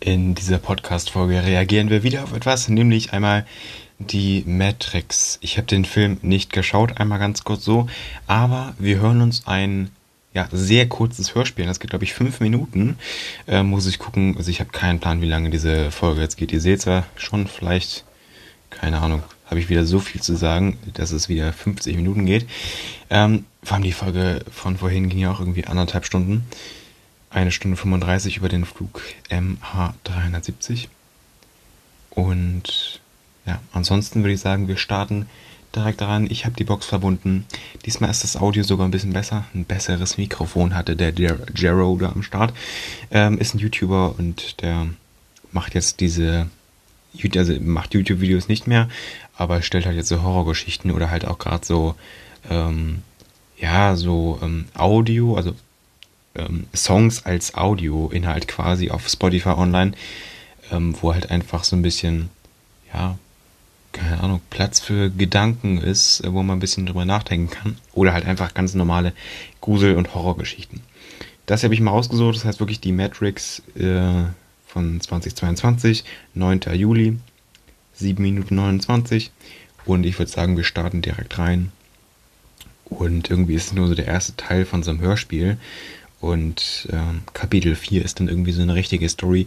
In dieser Podcast-Folge reagieren wir wieder auf etwas, nämlich einmal die Matrix. Ich habe den Film nicht geschaut, einmal ganz kurz so, aber wir hören uns ein ja, sehr kurzes Hörspiel. Das geht, glaube ich, fünf Minuten. Äh, muss ich gucken. Also ich habe keinen Plan, wie lange diese Folge jetzt geht. Ihr seht zwar schon vielleicht, keine Ahnung, habe ich wieder so viel zu sagen, dass es wieder 50 Minuten geht. Ähm, vor allem die Folge von vorhin ging ja auch irgendwie anderthalb Stunden. Eine Stunde 35 über den Flug MH370. Und ja, ansonsten würde ich sagen, wir starten direkt rein. Ich habe die Box verbunden. Diesmal ist das Audio sogar ein bisschen besser. Ein besseres Mikrofon hatte der Jero da am Start. Ähm, ist ein YouTuber und der macht jetzt diese, also macht YouTube-Videos nicht mehr, aber stellt halt jetzt so Horrorgeschichten oder halt auch gerade so, ähm, ja, so ähm, Audio, also ähm, Songs als Audio-Inhalt quasi auf Spotify online, ähm, wo halt einfach so ein bisschen, ja, keine Ahnung, Platz für Gedanken ist, wo man ein bisschen drüber nachdenken kann. Oder halt einfach ganz normale Grusel- und Horrorgeschichten. Das habe ich mal rausgesucht, das heißt wirklich die Matrix äh, von 2022, 9. Juli, 7 Minuten 29. Und ich würde sagen, wir starten direkt rein. Und irgendwie ist es nur so der erste Teil von so einem Hörspiel. Und ähm, Kapitel 4 ist dann irgendwie so eine richtige Story.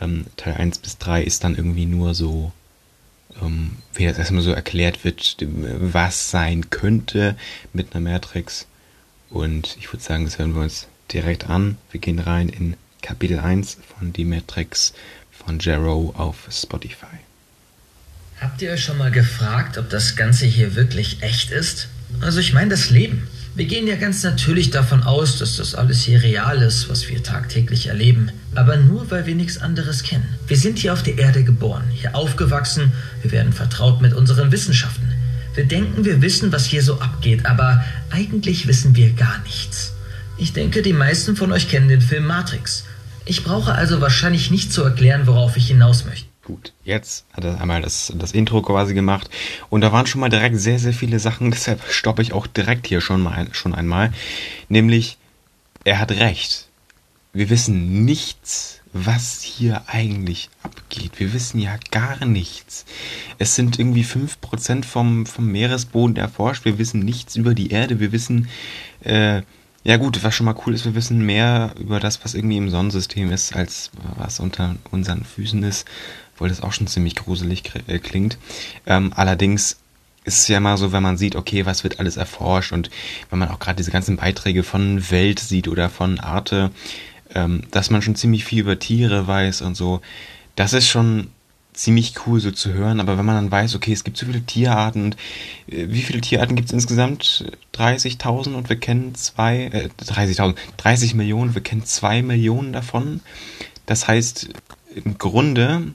Ähm, Teil 1 bis 3 ist dann irgendwie nur so, ähm, wie jetzt erstmal so erklärt wird, was sein könnte mit einer Matrix. Und ich würde sagen, das hören wir uns direkt an. Wir gehen rein in Kapitel 1 von Die Matrix von Jero auf Spotify. Habt ihr euch schon mal gefragt, ob das Ganze hier wirklich echt ist? Also ich meine das Leben. Wir gehen ja ganz natürlich davon aus, dass das alles hier real ist, was wir tagtäglich erleben. Aber nur, weil wir nichts anderes kennen. Wir sind hier auf der Erde geboren, hier aufgewachsen, wir werden vertraut mit unseren Wissenschaften. Wir denken, wir wissen, was hier so abgeht, aber eigentlich wissen wir gar nichts. Ich denke, die meisten von euch kennen den Film Matrix. Ich brauche also wahrscheinlich nicht zu erklären, worauf ich hinaus möchte. Gut, jetzt hat er einmal das, das Intro quasi gemacht und da waren schon mal direkt sehr, sehr viele Sachen, deshalb stoppe ich auch direkt hier schon, mal, schon einmal. Nämlich, er hat recht. Wir wissen nichts, was hier eigentlich abgeht. Wir wissen ja gar nichts. Es sind irgendwie 5% vom, vom Meeresboden erforscht. Wir wissen nichts über die Erde. Wir wissen, äh, ja gut, was schon mal cool ist, wir wissen mehr über das, was irgendwie im Sonnensystem ist, als was unter unseren Füßen ist obwohl das auch schon ziemlich gruselig äh, klingt. Ähm, allerdings ist es ja mal so, wenn man sieht, okay, was wird alles erforscht und wenn man auch gerade diese ganzen Beiträge von Welt sieht oder von Arte, ähm, dass man schon ziemlich viel über Tiere weiß und so. Das ist schon ziemlich cool so zu hören, aber wenn man dann weiß, okay, es gibt so viele Tierarten und äh, wie viele Tierarten gibt es insgesamt? 30.000 und wir kennen zwei, äh, 30.000, 30 Millionen, wir kennen zwei Millionen davon. Das heißt, im Grunde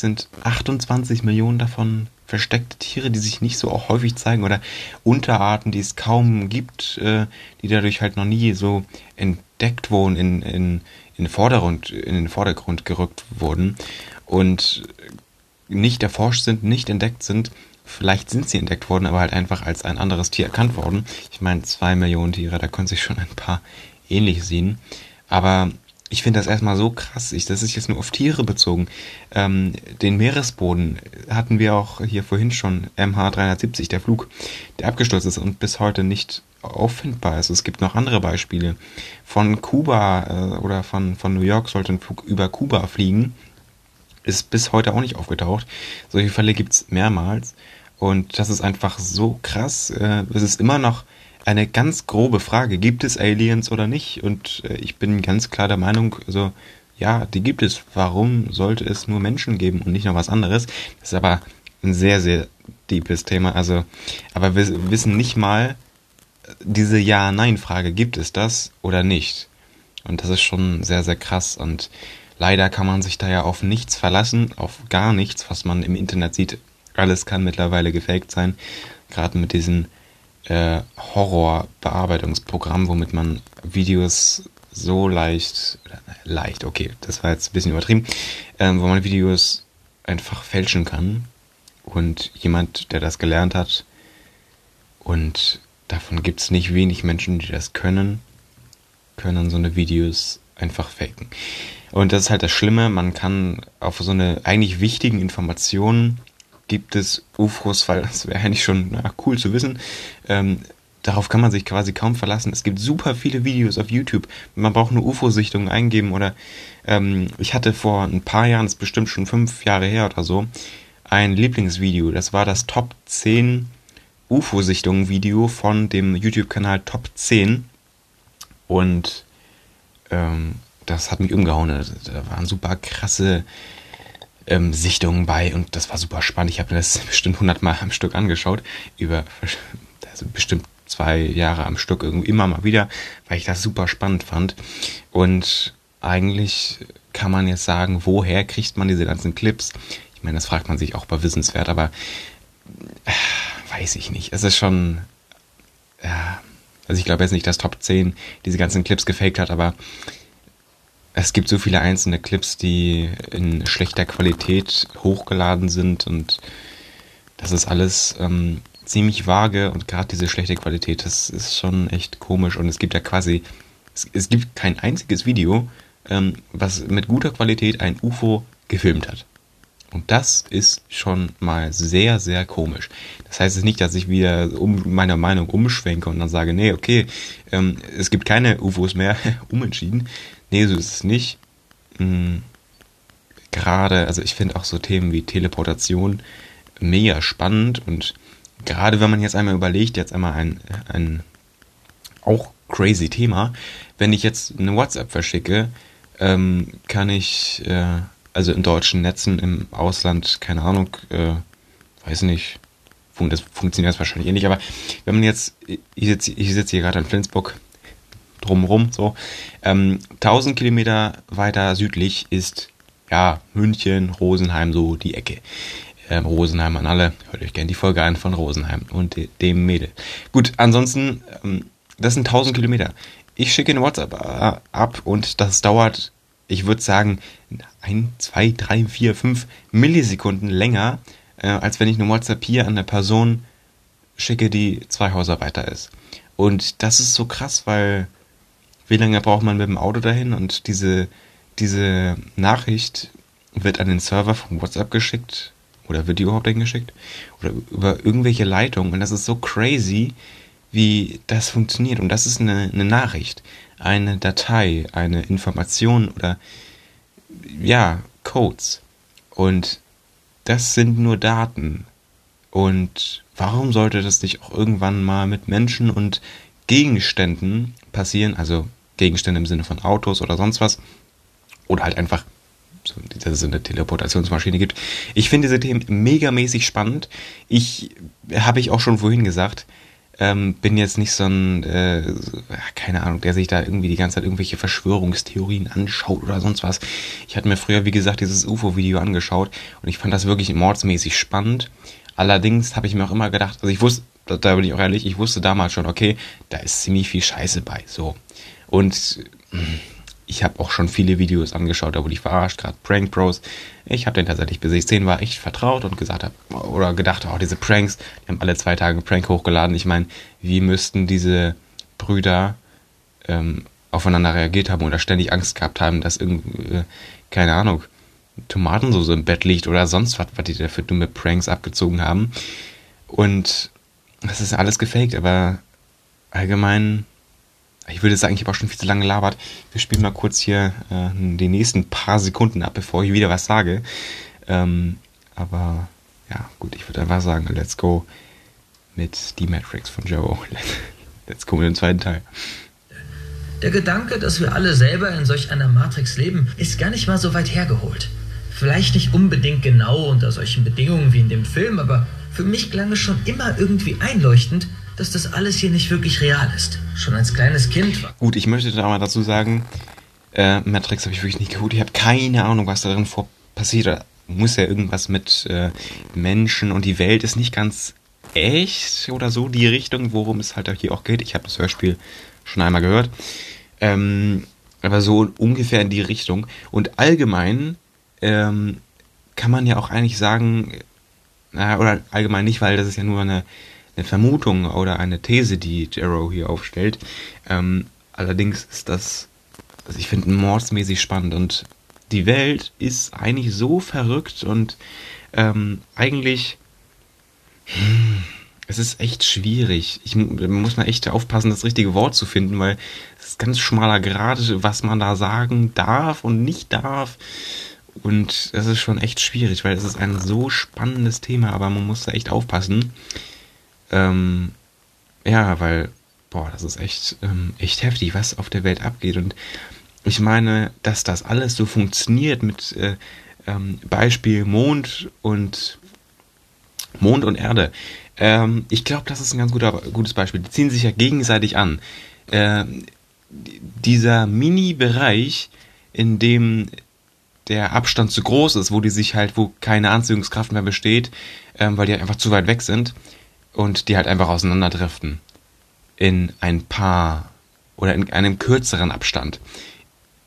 sind 28 Millionen davon versteckte Tiere, die sich nicht so auch häufig zeigen oder Unterarten, die es kaum gibt, äh, die dadurch halt noch nie so entdeckt wurden, in, in, in, Vordergrund, in den Vordergrund gerückt wurden und nicht erforscht sind, nicht entdeckt sind. Vielleicht sind sie entdeckt worden, aber halt einfach als ein anderes Tier erkannt worden. Ich meine, zwei Millionen Tiere, da können sich schon ein paar ähnlich sehen. Aber ich finde das erstmal so krass. Ich, das ist jetzt nur auf Tiere bezogen. Ähm, den Meeresboden hatten wir auch hier vorhin schon, MH370, der Flug, der abgestürzt ist und bis heute nicht auffindbar ist. Es gibt noch andere Beispiele. Von Kuba äh, oder von, von New York sollte ein Flug über Kuba fliegen. Ist bis heute auch nicht aufgetaucht. Solche Fälle gibt's mehrmals. Und das ist einfach so krass. Äh, es ist immer noch eine ganz grobe Frage. Gibt es Aliens oder nicht? Und äh, ich bin ganz klar der Meinung, also ja, die gibt es. Warum sollte es nur Menschen geben und nicht noch was anderes? Das ist aber ein sehr, sehr deepes Thema. Also, aber wir wissen nicht mal diese Ja-Nein-Frage, gibt es das oder nicht? Und das ist schon sehr, sehr krass. Und leider kann man sich da ja auf nichts verlassen, auf gar nichts, was man im Internet sieht. Alles kann mittlerweile gefaked sein. Gerade mit diesen äh, Horrorbearbeitungsprogramm, womit man Videos so leicht, leicht, okay, das war jetzt ein bisschen übertrieben, ähm, wo man Videos einfach fälschen kann. Und jemand, der das gelernt hat, und davon gibt es nicht wenig Menschen, die das können, können so eine Videos einfach faken. Und das ist halt das Schlimme, man kann auf so eine eigentlich wichtigen Informationen gibt es UFOs, weil das wäre eigentlich schon na, cool zu wissen. Ähm, darauf kann man sich quasi kaum verlassen. Es gibt super viele Videos auf YouTube. Man braucht nur UFO-Sichtungen eingeben oder ähm, ich hatte vor ein paar Jahren, das ist bestimmt schon fünf Jahre her oder so, ein Lieblingsvideo. Das war das Top 10 UFO-Sichtungen-Video von dem YouTube-Kanal Top 10. Und ähm, das hat mich umgehauen. Da waren super krasse ähm, Sichtungen bei und das war super spannend. Ich habe mir das bestimmt 100 Mal am Stück angeschaut, über also bestimmt zwei Jahre am Stück irgendwie immer mal wieder, weil ich das super spannend fand. Und eigentlich kann man jetzt sagen, woher kriegt man diese ganzen Clips? Ich meine, das fragt man sich auch bei Wissenswert, aber äh, weiß ich nicht. Es ist schon, äh, also ich glaube jetzt nicht, dass Top 10 diese ganzen Clips gefaked hat, aber es gibt so viele einzelne Clips, die in schlechter Qualität hochgeladen sind und das ist alles ähm, ziemlich vage und gerade diese schlechte Qualität, das ist schon echt komisch und es gibt ja quasi, es, es gibt kein einziges Video, ähm, was mit guter Qualität ein UFO gefilmt hat. Und das ist schon mal sehr, sehr komisch. Das heißt jetzt nicht, dass ich wieder um meine Meinung umschwenke und dann sage, nee, okay, ähm, es gibt keine UFOs mehr, umentschieden. Nee, so ist es nicht. Mhm. Gerade, also ich finde auch so Themen wie Teleportation mega spannend und gerade wenn man jetzt einmal überlegt, jetzt einmal ein, ein auch crazy Thema, wenn ich jetzt eine WhatsApp verschicke, ähm, kann ich, äh, also in deutschen Netzen im Ausland, keine Ahnung, äh, weiß nicht, das funktioniert wahrscheinlich eh nicht, aber wenn man jetzt, ich sitze ich sitz hier gerade in Flensburg, drumherum, so, ähm, 1000 Kilometer weiter südlich ist, ja, München, Rosenheim, so die Ecke. Ähm, Rosenheim an alle, hört euch gerne die Folge ein von Rosenheim und dem Mädel. Gut, ansonsten, ähm, das sind 1000 Kilometer. Ich schicke eine WhatsApp äh, ab und das dauert ich würde sagen, ein, zwei, drei, vier, fünf Millisekunden länger, äh, als wenn ich eine WhatsApp hier an eine Person schicke, die zwei Häuser weiter ist. Und das ist so krass, weil wie lange braucht man mit dem Auto dahin? Und diese, diese Nachricht wird an den Server von WhatsApp geschickt. Oder wird die überhaupt geschickt? Oder über irgendwelche Leitungen. Und das ist so crazy, wie das funktioniert. Und das ist eine, eine Nachricht eine Datei, eine Information oder ja, Codes. Und das sind nur Daten. Und warum sollte das nicht auch irgendwann mal mit Menschen und Gegenständen passieren? Also Gegenstände im Sinne von Autos oder sonst was. Oder halt einfach, dass es eine Teleportationsmaschine gibt. Ich finde diese Themen megamäßig spannend. Ich habe ich auch schon vorhin gesagt, ähm, bin jetzt nicht so ein, äh, keine Ahnung, der sich da irgendwie die ganze Zeit irgendwelche Verschwörungstheorien anschaut oder sonst was. Ich hatte mir früher, wie gesagt, dieses UFO-Video angeschaut und ich fand das wirklich mordsmäßig spannend. Allerdings habe ich mir auch immer gedacht, also ich wusste, da bin ich auch ehrlich, ich wusste damals schon, okay, da ist ziemlich viel Scheiße bei, so. Und ich habe auch schon viele Videos angeschaut, da wurde ich verarscht, gerade Prank Bros. Ich habe den tatsächlich, bis ich 10 war, echt vertraut und gesagt habe, oder gedacht, oh, diese Pranks, die haben alle zwei Tage einen Prank hochgeladen. Ich meine, wie müssten diese Brüder ähm, aufeinander reagiert haben oder ständig Angst gehabt haben, dass irgendwie, äh, keine Ahnung, Tomatensoße im Bett liegt oder sonst was, was die da für dumme Pranks abgezogen haben. Und das ist alles gefaked, aber allgemein ich würde sagen, ich habe auch schon viel zu lange gelabert. Wir spielen mal kurz hier äh, die nächsten paar Sekunden ab, bevor ich wieder was sage. Ähm, aber ja, gut, ich würde einfach sagen, let's go mit die Matrix von Joe. Let's go mit dem zweiten Teil. Der Gedanke, dass wir alle selber in solch einer Matrix leben, ist gar nicht mal so weit hergeholt. Vielleicht nicht unbedingt genau unter solchen Bedingungen wie in dem Film, aber für mich klang es schon immer irgendwie einleuchtend, dass das alles hier nicht wirklich real ist. Schon als kleines Kind war. Gut, ich möchte da mal dazu sagen, äh, Matrix habe ich wirklich nicht geholt. Ich habe keine Ahnung, was da drin vor passiert. Da muss ja irgendwas mit äh, Menschen und die Welt ist nicht ganz echt oder so die Richtung, worum es halt hier auch geht. Ich habe das Hörspiel schon einmal gehört. Ähm, aber so ungefähr in die Richtung. Und allgemein ähm, kann man ja auch eigentlich sagen, äh, oder allgemein nicht, weil das ist ja nur eine eine Vermutung oder eine These, die Jarrow hier aufstellt. Ähm, allerdings ist das, also ich finde, mordsmäßig spannend und die Welt ist eigentlich so verrückt und ähm, eigentlich. Hm, es ist echt schwierig. Ich muss mal echt aufpassen, das richtige Wort zu finden, weil es ist ganz schmaler Grad, was man da sagen darf und nicht darf. Und das ist schon echt schwierig, weil es ist ein so spannendes Thema, aber man muss da echt aufpassen. Ähm, ja, weil, boah, das ist echt, ähm, echt heftig, was auf der Welt abgeht. Und ich meine, dass das alles so funktioniert mit äh, ähm, Beispiel Mond und Mond und Erde. Ähm, ich glaube, das ist ein ganz guter, gutes Beispiel. Die ziehen sich ja gegenseitig an. Äh, dieser Mini-Bereich, in dem der Abstand zu groß ist, wo die sich halt, wo keine Anziehungskraft mehr besteht, ähm, weil die halt einfach zu weit weg sind und die halt einfach auseinanderdriften. In ein paar oder in einem kürzeren Abstand.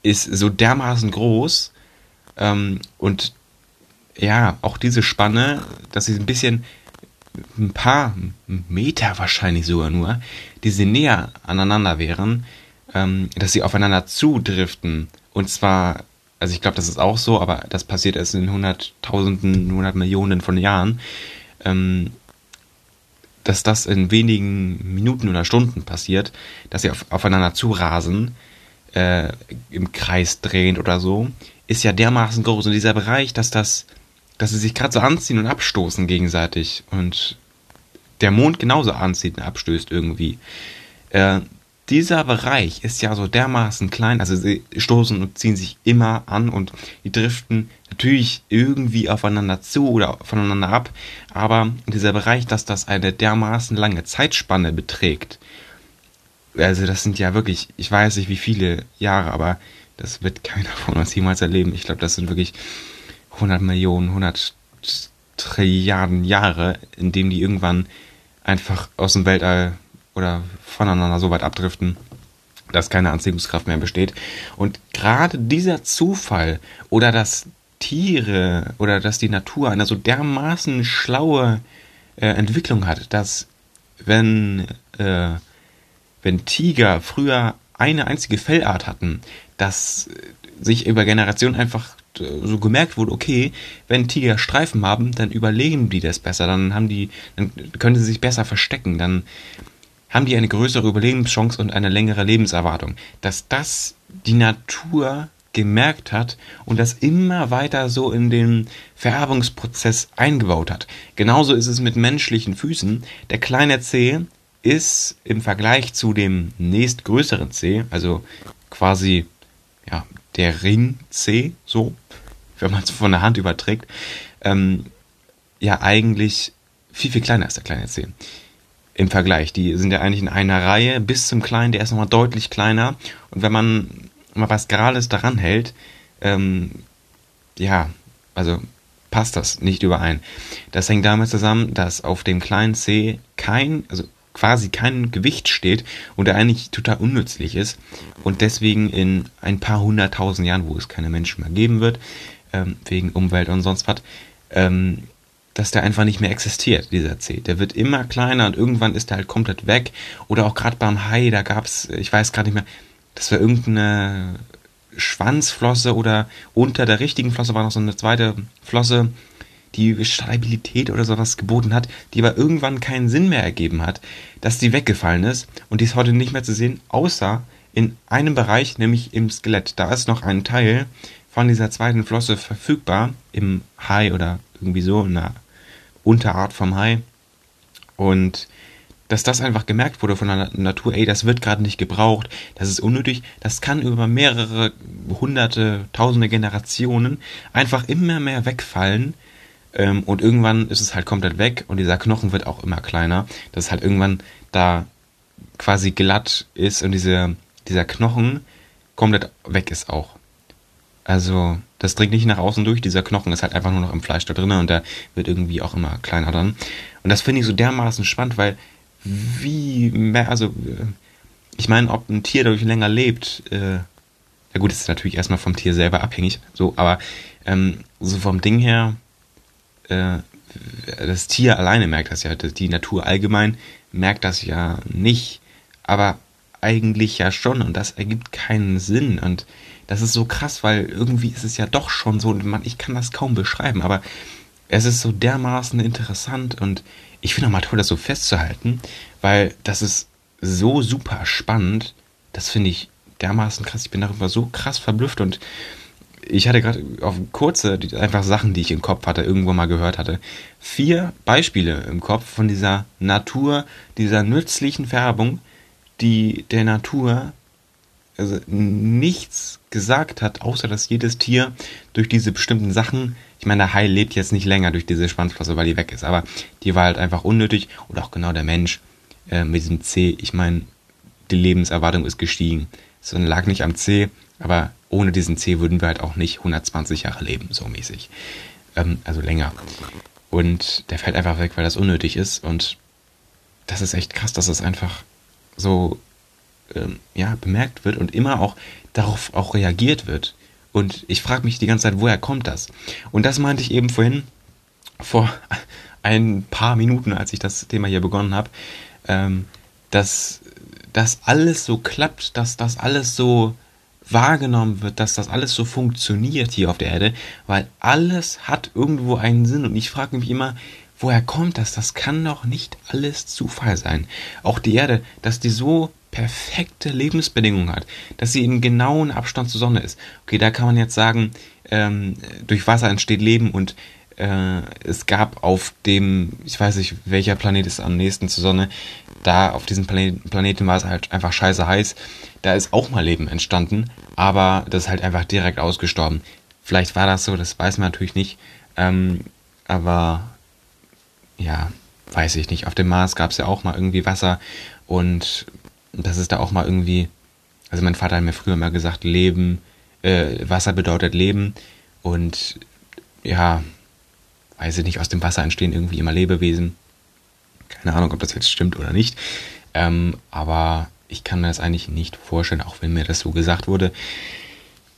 Ist so dermaßen groß ähm, und ja, auch diese Spanne, dass sie ein bisschen ein paar Meter wahrscheinlich sogar nur, die sie näher aneinander wären, ähm, dass sie aufeinander zudriften. Und zwar, also ich glaube, das ist auch so, aber das passiert erst in hunderttausenden, hundert Millionen von Jahren, ähm, dass das in wenigen Minuten oder Stunden passiert, dass sie auf, aufeinander zurasen, äh, im Kreis drehend oder so, ist ja dermaßen groß. Und dieser Bereich, dass das dass sie sich gerade so anziehen und abstoßen gegenseitig und der Mond genauso anzieht und abstößt irgendwie. Äh, dieser Bereich ist ja so dermaßen klein, also sie stoßen und ziehen sich immer an und die driften natürlich irgendwie aufeinander zu oder voneinander ab, aber dieser Bereich, dass das eine dermaßen lange Zeitspanne beträgt, also das sind ja wirklich, ich weiß nicht wie viele Jahre, aber das wird keiner von uns jemals erleben. Ich glaube, das sind wirklich 100 Millionen, 100 Trilliarden Jahre, in dem die irgendwann einfach aus dem Weltall oder voneinander so weit abdriften, dass keine Anziehungskraft mehr besteht. Und gerade dieser Zufall oder dass Tiere oder dass die Natur eine so dermaßen schlaue äh, Entwicklung hat, dass wenn, äh, wenn Tiger früher eine einzige Fellart hatten, dass sich über Generationen einfach äh, so gemerkt wurde, okay, wenn Tiger Streifen haben, dann überleben die das besser, dann haben die, dann können sie sich besser verstecken, dann haben die eine größere Überlebenschance und eine längere Lebenserwartung. Dass das die Natur gemerkt hat und das immer weiter so in den Vererbungsprozess eingebaut hat. Genauso ist es mit menschlichen Füßen. Der kleine Zeh ist im Vergleich zu dem nächstgrößeren Zeh, also quasi ja, der Ring C, so, wenn man es von der Hand überträgt, ähm, ja eigentlich viel, viel kleiner ist der kleine C. Im Vergleich. Die sind ja eigentlich in einer Reihe bis zum kleinen, der ist nochmal deutlich kleiner. Und wenn man mal was Gerades daran hält, ähm, ja, also passt das nicht überein. Das hängt damit zusammen, dass auf dem kleinen C kein, also quasi kein Gewicht steht und er eigentlich total unnützlich ist und deswegen in ein paar hunderttausend Jahren, wo es keine Menschen mehr geben wird, ähm, wegen Umwelt und sonst was, ähm, dass der einfach nicht mehr existiert, dieser C. Der wird immer kleiner und irgendwann ist er halt komplett weg. Oder auch gerade beim Hai, da gab's, ich weiß gerade nicht mehr, das war irgendeine Schwanzflosse oder unter der richtigen Flosse war noch so eine zweite Flosse, die Stabilität oder sowas geboten hat, die aber irgendwann keinen Sinn mehr ergeben hat, dass die weggefallen ist und die ist heute nicht mehr zu sehen, außer in einem Bereich, nämlich im Skelett. Da ist noch ein Teil von dieser zweiten Flosse verfügbar, im Hai oder irgendwie so, in einer Unterart vom Hai. Und dass das einfach gemerkt wurde von der Natur, ey, das wird gerade nicht gebraucht, das ist unnötig, das kann über mehrere hunderte, tausende Generationen einfach immer mehr wegfallen, ähm, und irgendwann ist es halt komplett weg und dieser Knochen wird auch immer kleiner, dass es halt irgendwann da quasi glatt ist und diese, dieser Knochen komplett weg ist auch. Also, das dringt nicht nach außen durch, dieser Knochen ist halt einfach nur noch im Fleisch da drinnen und der wird irgendwie auch immer kleiner dann. Und das finde ich so dermaßen spannend, weil wie mehr, also, äh, ich meine, ob ein Tier dadurch länger lebt, äh, ja gut, das ist natürlich erstmal vom Tier selber abhängig, so, aber ähm, so vom Ding her, äh, das Tier alleine merkt das ja, die Natur allgemein merkt das ja nicht, aber eigentlich ja schon und das ergibt keinen Sinn und das ist so krass, weil irgendwie ist es ja doch schon so, man, ich kann das kaum beschreiben, aber es ist so dermaßen interessant und ich finde auch mal toll, das so festzuhalten, weil das ist so super spannend. Das finde ich dermaßen krass. Ich bin darüber so krass verblüfft und ich hatte gerade auf kurze, einfach Sachen, die ich im Kopf hatte, irgendwo mal gehört hatte, vier Beispiele im Kopf von dieser Natur, dieser nützlichen Färbung, die der Natur also nichts gesagt hat, außer dass jedes Tier durch diese bestimmten Sachen, ich meine, der Hai lebt jetzt nicht länger durch diese Schwanzflosse, weil die weg ist, aber die war halt einfach unnötig und auch genau der Mensch äh, mit diesem C, ich meine, die Lebenserwartung ist gestiegen. Es lag nicht am C, aber ohne diesen C würden wir halt auch nicht 120 Jahre leben, so mäßig. Ähm, also länger. Und der fällt einfach weg, weil das unnötig ist. Und das ist echt krass, dass es einfach so ähm, ja, bemerkt wird und immer auch darauf auch reagiert wird. Und ich frage mich die ganze Zeit, woher kommt das? Und das meinte ich eben vorhin, vor ein paar Minuten, als ich das Thema hier begonnen habe, ähm, dass das alles so klappt, dass das alles so wahrgenommen wird, dass das alles so funktioniert hier auf der Erde, weil alles hat irgendwo einen Sinn und ich frage mich immer, woher kommt das? Das kann doch nicht alles Zufall sein. Auch die Erde, dass die so perfekte Lebensbedingungen hat, dass sie in genauen Abstand zur Sonne ist. Okay, da kann man jetzt sagen, ähm, durch Wasser entsteht Leben und äh, es gab auf dem, ich weiß nicht, welcher Planet ist am nächsten zur Sonne, da auf diesem Planeten, Planeten war es halt einfach scheiße heiß. Da ist auch mal Leben entstanden, aber das ist halt einfach direkt ausgestorben. Vielleicht war das so, das weiß man natürlich nicht. Ähm, aber ja, weiß ich nicht. Auf dem Mars gab es ja auch mal irgendwie Wasser und das ist da auch mal irgendwie. Also mein Vater hat mir früher mal gesagt, Leben, äh, Wasser bedeutet Leben und ja, weiß ich nicht, aus dem Wasser entstehen irgendwie immer Lebewesen. Keine Ahnung, ob das jetzt stimmt oder nicht. Ähm, aber ich kann mir das eigentlich nicht vorstellen, auch wenn mir das so gesagt wurde.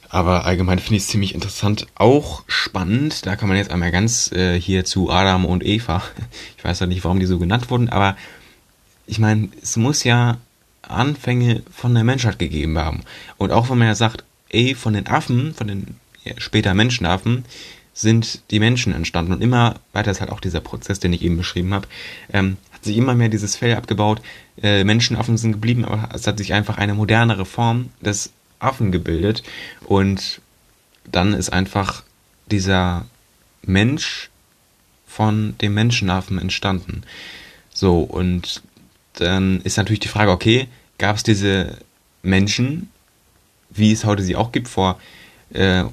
Aber allgemein finde ich es ziemlich interessant. Auch spannend, da kann man jetzt einmal ganz äh, hier zu Adam und Eva. Ich weiß ja nicht, warum die so genannt wurden, aber ich meine, es muss ja Anfänge von der Menschheit gegeben haben. Und auch wenn man ja sagt, ey, von den Affen, von den ja, später Menschenaffen, sind die Menschen entstanden. Und immer weiter ist halt auch dieser Prozess, den ich eben beschrieben habe, ähm, hat sich immer mehr dieses Fell abgebaut. Äh, Menschenaffen sind geblieben, aber es hat sich einfach eine modernere Form des Affen gebildet. Und dann ist einfach dieser Mensch von dem Menschenaffen entstanden. So, und dann ist natürlich die Frage, okay, gab es diese Menschen, wie es heute sie auch gibt, vor äh,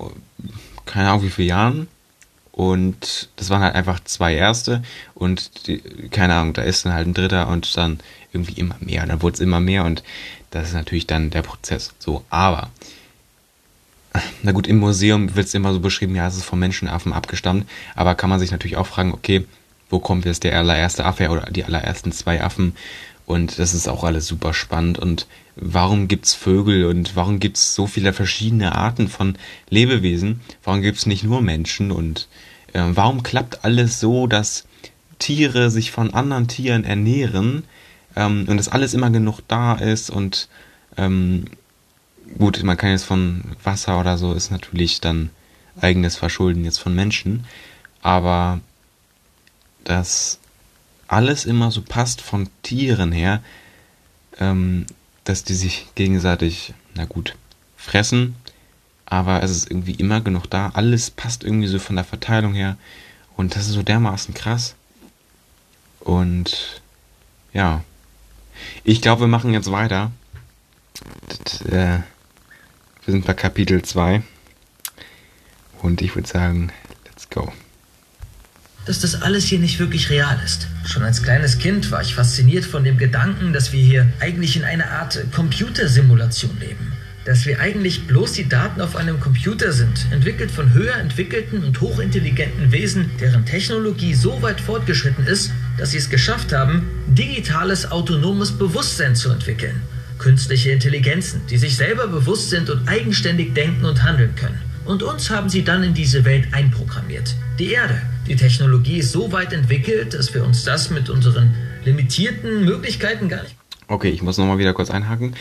keine Ahnung wie viele Jahren, und das waren halt einfach zwei erste und die, keine Ahnung, da ist dann halt ein dritter und dann irgendwie immer mehr. Und dann wurde es immer mehr und das ist natürlich dann der Prozess. So, aber na gut, im Museum wird es immer so beschrieben, ja, es ist vom Menschenaffen abgestammt, aber kann man sich natürlich auch fragen, okay, wo kommt jetzt der allererste Affe oder die allerersten zwei Affen? Und das ist auch alles super spannend. Und warum gibt's Vögel und warum gibt's so viele verschiedene Arten von Lebewesen? Warum gibt's nicht nur Menschen? Und äh, warum klappt alles so, dass Tiere sich von anderen Tieren ernähren ähm, und dass alles immer genug da ist und ähm, gut, man kann jetzt von Wasser oder so ist natürlich dann eigenes Verschulden jetzt von Menschen, aber dass alles immer so passt von Tieren her, ähm, dass die sich gegenseitig, na gut, fressen, aber es ist irgendwie immer genug da. Alles passt irgendwie so von der Verteilung her und das ist so dermaßen krass. Und ja, ich glaube, wir machen jetzt weiter. Das, äh, wir sind bei Kapitel 2 und ich würde sagen, let's go dass das alles hier nicht wirklich real ist. Schon als kleines Kind war ich fasziniert von dem Gedanken, dass wir hier eigentlich in einer Art Computersimulation leben. Dass wir eigentlich bloß die Daten auf einem Computer sind, entwickelt von höher entwickelten und hochintelligenten Wesen, deren Technologie so weit fortgeschritten ist, dass sie es geschafft haben, digitales autonomes Bewusstsein zu entwickeln. Künstliche Intelligenzen, die sich selber bewusst sind und eigenständig denken und handeln können. Und uns haben sie dann in diese Welt einprogrammiert. Die Erde, die Technologie ist so weit entwickelt, dass wir uns das mit unseren limitierten Möglichkeiten gar nicht. Okay, ich muss nochmal wieder kurz einhaken.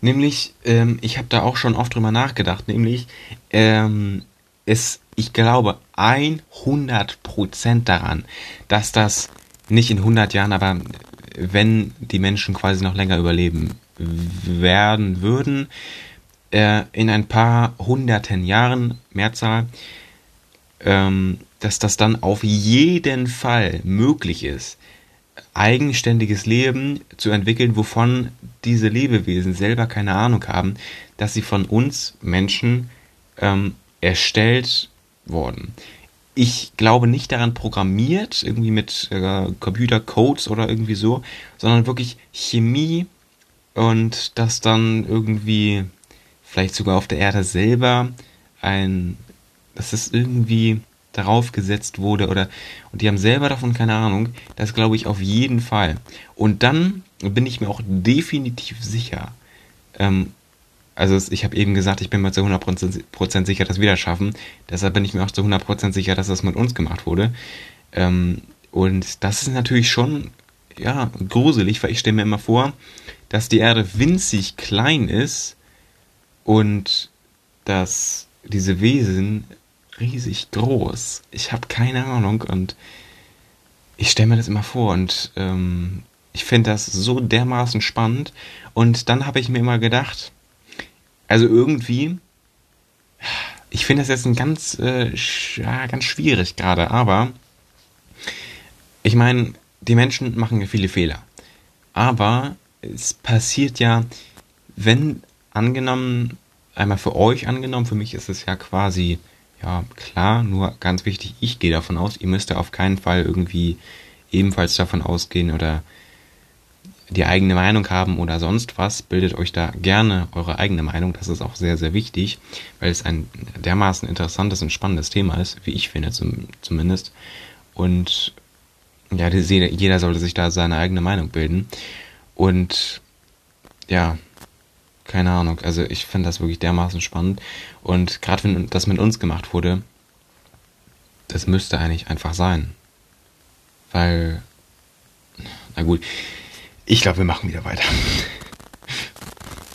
Nämlich, ähm, ich habe da auch schon oft drüber nachgedacht, nämlich, ähm, es, ich glaube 100% daran, dass das nicht in 100 Jahren, aber wenn die Menschen quasi noch länger überleben werden würden, äh, in ein paar hunderten Jahren, Mehrzahl, ähm, dass das dann auf jeden Fall möglich ist, eigenständiges Leben zu entwickeln, wovon diese Lebewesen selber keine Ahnung haben, dass sie von uns Menschen ähm, erstellt wurden. Ich glaube nicht daran programmiert, irgendwie mit äh, Computercodes oder irgendwie so, sondern wirklich Chemie und dass dann irgendwie vielleicht sogar auf der Erde selber ein, dass es irgendwie darauf gesetzt wurde oder und die haben selber davon keine Ahnung, das glaube ich auf jeden Fall. Und dann bin ich mir auch definitiv sicher, ähm, also ich habe eben gesagt, ich bin mir zu 100% sicher, dass wir das schaffen. Deshalb bin ich mir auch zu 100% sicher, dass das mit uns gemacht wurde. Ähm, und das ist natürlich schon, ja, gruselig, weil ich stelle mir immer vor, dass die Erde winzig klein ist und dass diese Wesen riesig groß. Ich habe keine Ahnung und ich stelle mir das immer vor und ähm, ich finde das so dermaßen spannend. Und dann habe ich mir immer gedacht, also irgendwie, ich finde das jetzt ein ganz, äh, ja, ganz schwierig gerade, aber ich meine, die Menschen machen ja viele Fehler. Aber es passiert ja, wenn angenommen, einmal für euch angenommen, für mich ist es ja quasi ja, klar, nur ganz wichtig, ich gehe davon aus, ihr müsst ja auf keinen Fall irgendwie ebenfalls davon ausgehen oder die eigene Meinung haben oder sonst was, bildet euch da gerne eure eigene Meinung. Das ist auch sehr, sehr wichtig, weil es ein dermaßen interessantes und spannendes Thema ist, wie ich finde zum, zumindest. Und ja, jeder sollte sich da seine eigene Meinung bilden. Und ja, keine Ahnung. Also ich finde das wirklich dermaßen spannend. Und gerade wenn das mit uns gemacht wurde, das müsste eigentlich einfach sein. Weil, na gut, ich glaube, wir machen wieder weiter.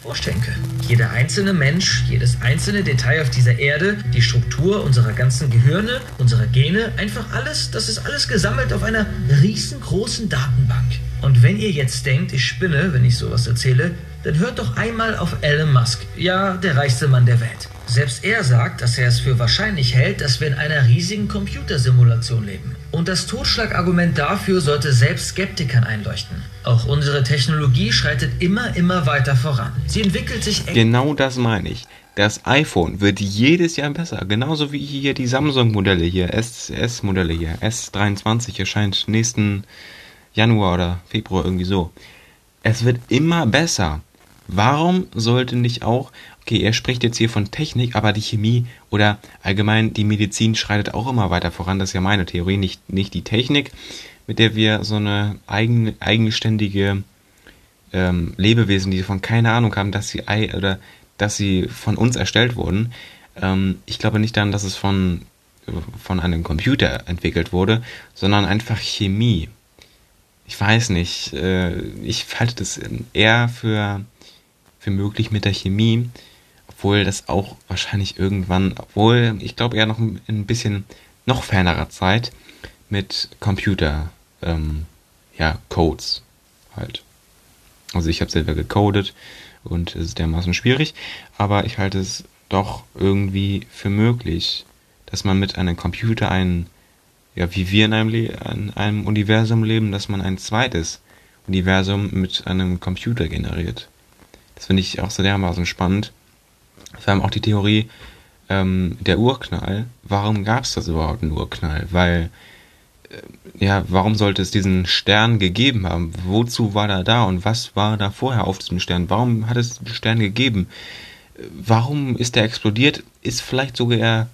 Vorstellen Jeder einzelne Mensch, jedes einzelne Detail auf dieser Erde, die Struktur unserer ganzen Gehirne, unserer Gene, einfach alles, das ist alles gesammelt auf einer riesengroßen Datenbank. Und wenn ihr jetzt denkt, ich spinne, wenn ich sowas erzähle, dann hört doch einmal auf Elon Musk, ja, der reichste Mann der Welt. Selbst er sagt, dass er es für wahrscheinlich hält, dass wir in einer riesigen Computersimulation leben. Und das Totschlagargument dafür sollte selbst Skeptikern einleuchten. Auch unsere Technologie schreitet immer, immer weiter voran. Sie entwickelt sich. Genau das meine ich. Das iPhone wird jedes Jahr besser. Genauso wie hier die Samsung-Modelle hier, S-Modelle hier. S23 erscheint nächsten Januar oder Februar irgendwie so. Es wird immer besser. Warum sollte nicht auch, okay, er spricht jetzt hier von Technik, aber die Chemie oder allgemein die Medizin schreitet auch immer weiter voran. Das ist ja meine Theorie, nicht, nicht die Technik, mit der wir so eine eigen, eigenständige ähm, Lebewesen, die von keine Ahnung haben, dass sie oder dass sie von uns erstellt wurden. Ähm, ich glaube nicht daran, dass es von von einem Computer entwickelt wurde, sondern einfach Chemie. Ich weiß nicht. Äh, ich halte das eher für für möglich mit der Chemie, obwohl das auch wahrscheinlich irgendwann, obwohl ich glaube eher noch ein bisschen noch fernerer Zeit mit Computer, ähm, ja, Codes halt. Also ich habe selber gecodet und es ist dermaßen schwierig, aber ich halte es doch irgendwie für möglich, dass man mit einem Computer ein, ja, wie wir in einem, in einem Universum leben, dass man ein zweites Universum mit einem Computer generiert. Das finde ich auch so dermaßen spannend. Vor allem auch die Theorie, ähm, der Urknall. Warum gab es das überhaupt, einen Urknall? Weil, äh, ja, warum sollte es diesen Stern gegeben haben? Wozu war er da und was war da vorher auf diesem Stern? Warum hat es den Stern gegeben? Warum ist der explodiert? Ist vielleicht sogar,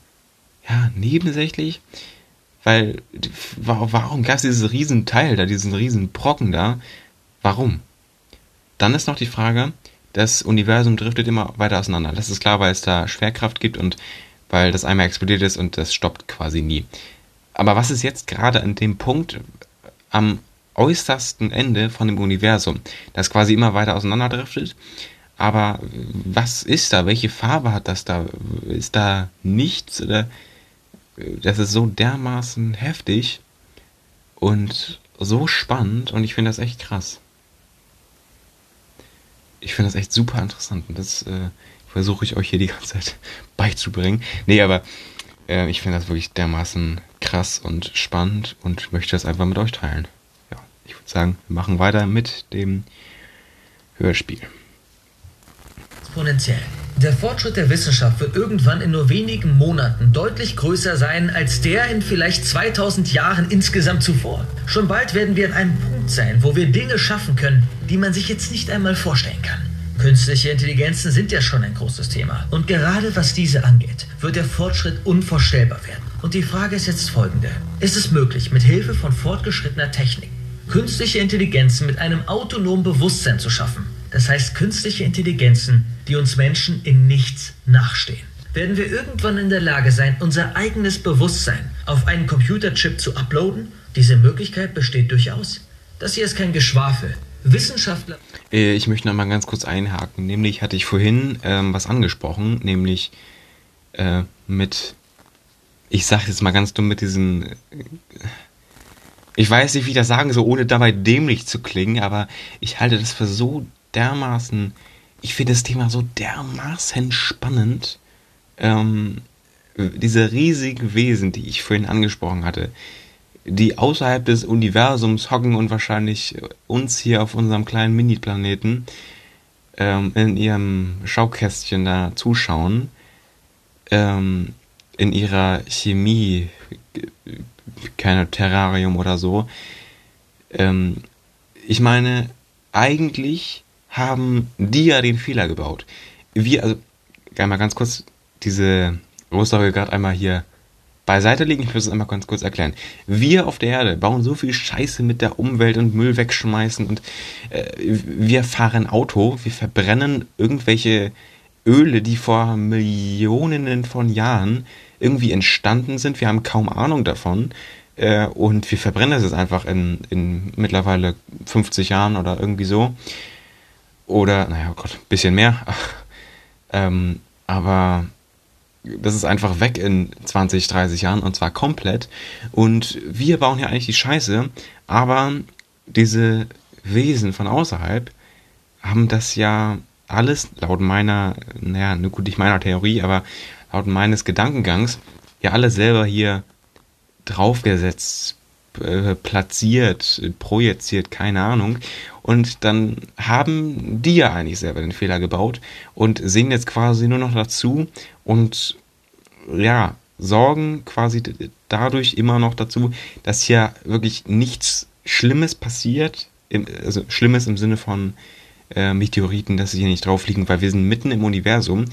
ja, nebensächlich? Weil, warum gab es dieses Riesenteil da, diesen Riesenbrocken da? Warum? Dann ist noch die Frage, das Universum driftet immer weiter auseinander. Das ist klar, weil es da Schwerkraft gibt und weil das einmal explodiert ist und das stoppt quasi nie. Aber was ist jetzt gerade an dem Punkt am äußersten Ende von dem Universum, das quasi immer weiter auseinanderdriftet, Aber was ist da? Welche Farbe hat das da? Ist da nichts? Oder das ist so dermaßen heftig und so spannend und ich finde das echt krass. Ich finde das echt super interessant und das äh, versuche ich euch hier die ganze Zeit beizubringen. Nee, aber äh, ich finde das wirklich dermaßen krass und spannend und möchte das einfach mit euch teilen. Ja, ich würde sagen, wir machen weiter mit dem Hörspiel. Exponentiell. Der Fortschritt der Wissenschaft wird irgendwann in nur wenigen Monaten deutlich größer sein als der in vielleicht 2000 Jahren insgesamt zuvor. Schon bald werden wir an einem Punkt sein, wo wir Dinge schaffen können, die man sich jetzt nicht einmal vorstellen kann. Künstliche Intelligenzen sind ja schon ein großes Thema. Und gerade was diese angeht, wird der Fortschritt unvorstellbar werden. Und die Frage ist jetzt folgende. Ist es möglich, mit Hilfe von fortgeschrittener Technik künstliche Intelligenzen mit einem autonomen Bewusstsein zu schaffen? Das heißt künstliche Intelligenzen, die uns Menschen in nichts nachstehen. Werden wir irgendwann in der Lage sein, unser eigenes Bewusstsein auf einen Computerchip zu uploaden? Diese Möglichkeit besteht durchaus. Das hier ist kein Geschwafel. Wissenschaftler. Äh, ich möchte noch mal ganz kurz einhaken. Nämlich hatte ich vorhin ähm, was angesprochen, nämlich äh, mit, ich sage jetzt mal ganz dumm mit diesen, äh, ich weiß nicht, wie ich das sagen soll, ohne dabei dämlich zu klingen, aber ich halte das für so dermaßen, ich finde das Thema so dermaßen spannend. Ähm, diese riesigen Wesen, die ich vorhin angesprochen hatte, die außerhalb des Universums hocken und wahrscheinlich uns hier auf unserem kleinen Mini-Planeten ähm, in ihrem Schaukästchen da zuschauen, ähm, in ihrer Chemie, keine Terrarium oder so. Ähm, ich meine, eigentlich haben die ja den Fehler gebaut. Wir, also, einmal ganz kurz diese Aussage gerade einmal hier beiseite legen. Ich muss es einmal ganz kurz erklären. Wir auf der Erde bauen so viel Scheiße mit der Umwelt und Müll wegschmeißen und äh, wir fahren Auto, wir verbrennen irgendwelche Öle, die vor Millionen von Jahren irgendwie entstanden sind. Wir haben kaum Ahnung davon. Äh, und wir verbrennen es jetzt einfach in, in mittlerweile 50 Jahren oder irgendwie so. Oder, naja, oh Gott, ein bisschen mehr. ähm, aber das ist einfach weg in 20, 30 Jahren und zwar komplett. Und wir bauen ja eigentlich die Scheiße, aber diese Wesen von außerhalb haben das ja alles laut meiner, naja, gut, nicht meiner Theorie, aber laut meines Gedankengangs ja alle selber hier draufgesetzt, äh, platziert, projiziert, keine Ahnung. Und dann haben die ja eigentlich selber den Fehler gebaut und sehen jetzt quasi nur noch dazu und ja, sorgen quasi dadurch immer noch dazu, dass hier wirklich nichts Schlimmes passiert, also Schlimmes im Sinne von äh, Meteoriten, dass sie hier nicht drauf liegen, weil wir sind mitten im Universum.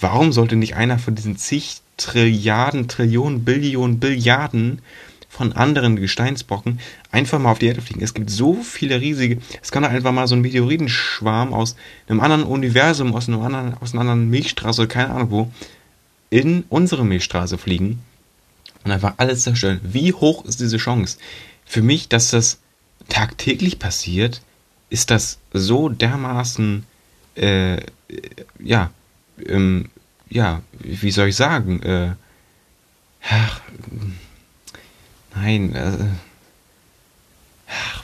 Warum sollte nicht einer von diesen zig Trilliarden, Trillionen, Billionen, Billiarden von anderen Gesteinsbrocken einfach mal auf die Erde fliegen. Es gibt so viele riesige, es kann einfach mal so ein Meteoritenschwarm aus einem anderen Universum, aus einem anderen, aus einer anderen Milchstraße, keine Ahnung wo, in unsere Milchstraße fliegen und einfach alles zerstören. Wie hoch ist diese Chance? Für mich, dass das tagtäglich passiert, ist das so dermaßen, äh, ja, ähm, ja, wie soll ich sagen, äh, ach, Nein, äh,